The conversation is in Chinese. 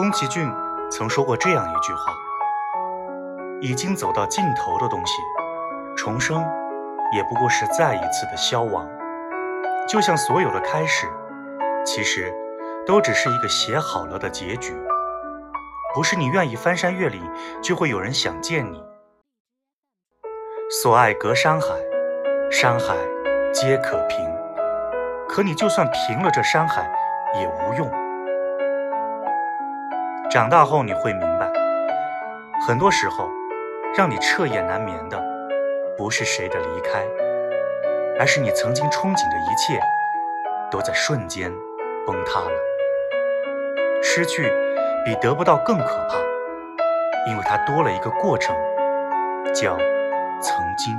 宫崎骏曾说过这样一句话：“已经走到尽头的东西，重生也不过是再一次的消亡。就像所有的开始，其实都只是一个写好了的结局。不是你愿意翻山越岭，就会有人想见你。所爱隔山海，山海皆可平。可你就算平了这山海，也无用。”长大后你会明白，很多时候，让你彻夜难眠的，不是谁的离开，而是你曾经憧憬的一切，都在瞬间崩塌了。失去比得不到更可怕，因为它多了一个过程，叫曾经。